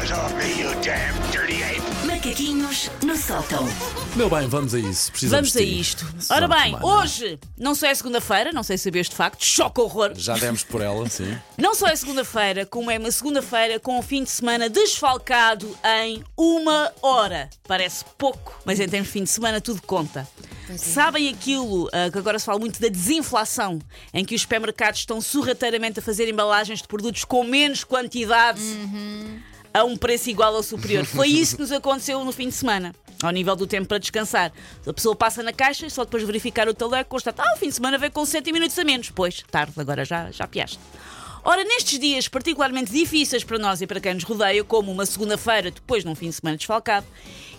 paws off me, you damn dirty ape! Macaquinhos no sótão. Meu bem, vamos a isso. Precisamos Vamos a de ti. isto. Ora bem, semana. hoje não só é segunda-feira, não sei se sabias de facto, choque horror. Já demos por ela, sim. Não só é segunda-feira, como é uma segunda-feira com o fim de semana desfalcado em uma hora. Parece pouco, mas em termos de fim de semana tudo conta. Sabem aquilo ah, que agora se fala muito da desinflação, em que os supermercados estão sorrateiramente a fazer embalagens de produtos com menos quantidade a um preço igual ou superior. Foi isso que nos aconteceu no fim de semana. Ao nível do tempo para descansar. A pessoa passa na caixa e só depois de verificar o taleco constata: Ah, o fim de semana veio com 60 minutos a menos. Pois, tarde, agora já, já piaste. Ora, nestes dias particularmente difíceis para nós e para quem nos rodeia, como uma segunda-feira depois de um fim de semana desfalcado,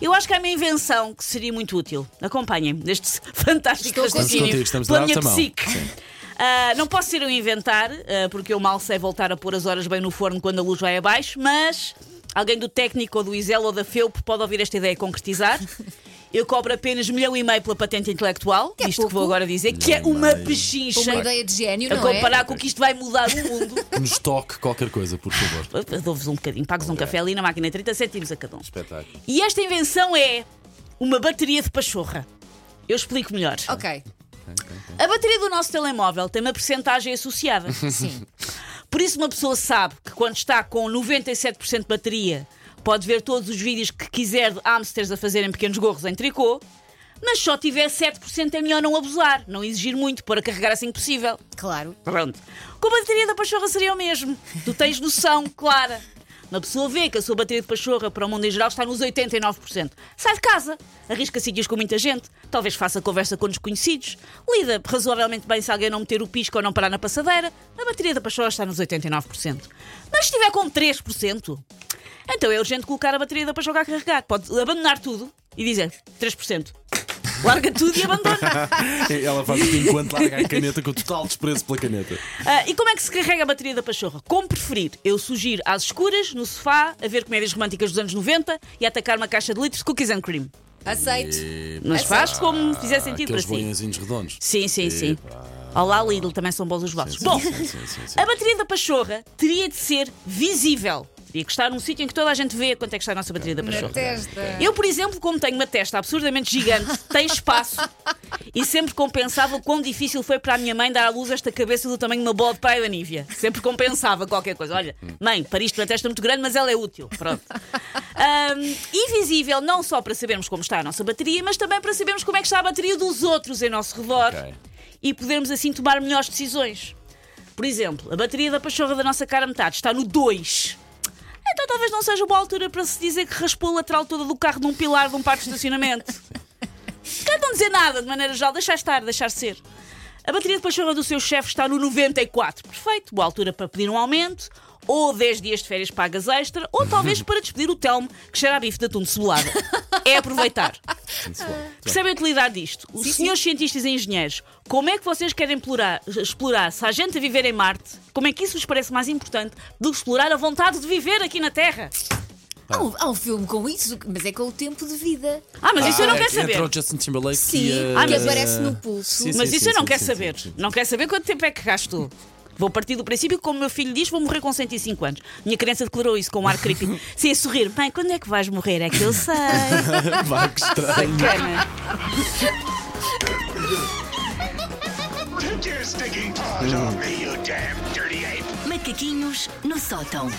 eu acho que há uma invenção que seria muito útil. Acompanhem-me neste fantástico Estou Estamos raciocínio contigo, estamos pela minha a Ah, não posso ser eu a inventar, ah, porque eu mal sei voltar a pôr as horas bem no forno quando a luz vai abaixo, mas alguém do técnico ou do Isel ou da FEUP pode ouvir esta ideia e concretizar. Eu cobro apenas milhão e meio pela patente intelectual, é isto que vou pouco. agora dizer, que é uma meio. pechincha. Uma ideia de gênio, A não é? comparar com o que isto vai mudar o mundo. Que nos toque qualquer coisa, por favor. Dou-vos um bocadinho, pago-vos um café ali na máquina, 30 cêntimos a cada um. Espetáculo. E esta invenção é uma bateria de pachorra. Eu explico melhor. Ok. A bateria do nosso telemóvel tem uma percentagem associada. Sim. Por isso, uma pessoa sabe que quando está com 97% de bateria, pode ver todos os vídeos que quiser de hamsters a fazerem pequenos gorros em tricô, mas só tiver 7% é melhor não abusar, não exigir muito, para carregar assim que possível. Claro. Pronto. Com a bateria da pachorra seria o mesmo. Tu tens noção, clara. Uma pessoa vê que a sua bateria de pachorra para o mundo em geral está nos 89%. Sai de casa, arrisca sítios com muita gente, talvez faça conversa com desconhecidos, lida razoavelmente bem se alguém não meter o pisco ou não parar na passadeira. A bateria da pachorra está nos 89%. Mas se estiver com 3%, então é urgente colocar a bateria da pachorra a carregar. Pode abandonar tudo e dizer 3%. Larga tudo e abandona. Ela faz isto enquanto larga a caneta com total desprezo pela caneta. Ah, e como é que se carrega a bateria da pachorra? Como preferir? Eu sugiro às escuras, no sofá, a ver comédias românticas dos anos 90 e a atacar uma caixa de litros de cookies and cream. Aceito. Mas faz como fizer sentido para si. boinhazinhos redondos. Sim, sim, sim. Olá, Lidl, também são bons os vossos. Bom, sim, sim, sim, sim. a bateria da pachorra teria de ser visível. Teria que estar num sítio em que toda a gente vê quanto é que está a nossa bateria da Na pachorra. testa. Eu, por exemplo, como tenho uma testa absurdamente gigante, tem espaço e sempre compensava o quão difícil foi para a minha mãe dar à luz esta cabeça do tamanho de uma bola de praia da Nívia. Sempre compensava qualquer coisa. Olha, mãe, pariste uma testa muito grande, mas ela é útil. Pronto. Ahm, e visível não só para sabermos como está a nossa bateria, mas também para sabermos como é que está a bateria dos outros em nosso redor Ok. e podermos assim tomar melhores decisões. Por exemplo, a bateria da pachorra da nossa cara metade está no 2. Então talvez não seja boa altura para se dizer que raspou a lateral toda do carro num pilar de um parque de estacionamento. Quer não dizer nada, de maneira geral, deixar estar, deixar ser. A bateria de pachorra do seu chefe está no 94. Perfeito, boa altura para pedir um aumento, ou 10 dias de férias pagas extra, ou talvez para despedir o Telmo que cheira a bife de atum cebolado. É aproveitar. Percebem a utilidade disto? Os Sim, senhores cientistas e engenheiros, como é que vocês querem explorar, explorar se há gente a viver em Marte? Como é que isso vos parece mais importante do que explorar a vontade de viver aqui na Terra? Há um, há um filme com isso, mas é com o tempo de vida. Ah, mas isso eu não Ah, quero é saber. Entre o Justin Timberlake Sim, e a... Ah, que aparece no pulso. Sim, Mas sim, isso eu não sim, quero sim, saber. sim, sim. Não quero saber quanto tempo é que gastou. Vou partir do princípio que, como meu filho diz, vou morrer com 105 anos. Minha criança declarou isso com um ar creepy. Sim, a sorrir. Bem, quando é que vais morrer? É que eu sei. Vai, que estranho. Macaquinhos no sótão.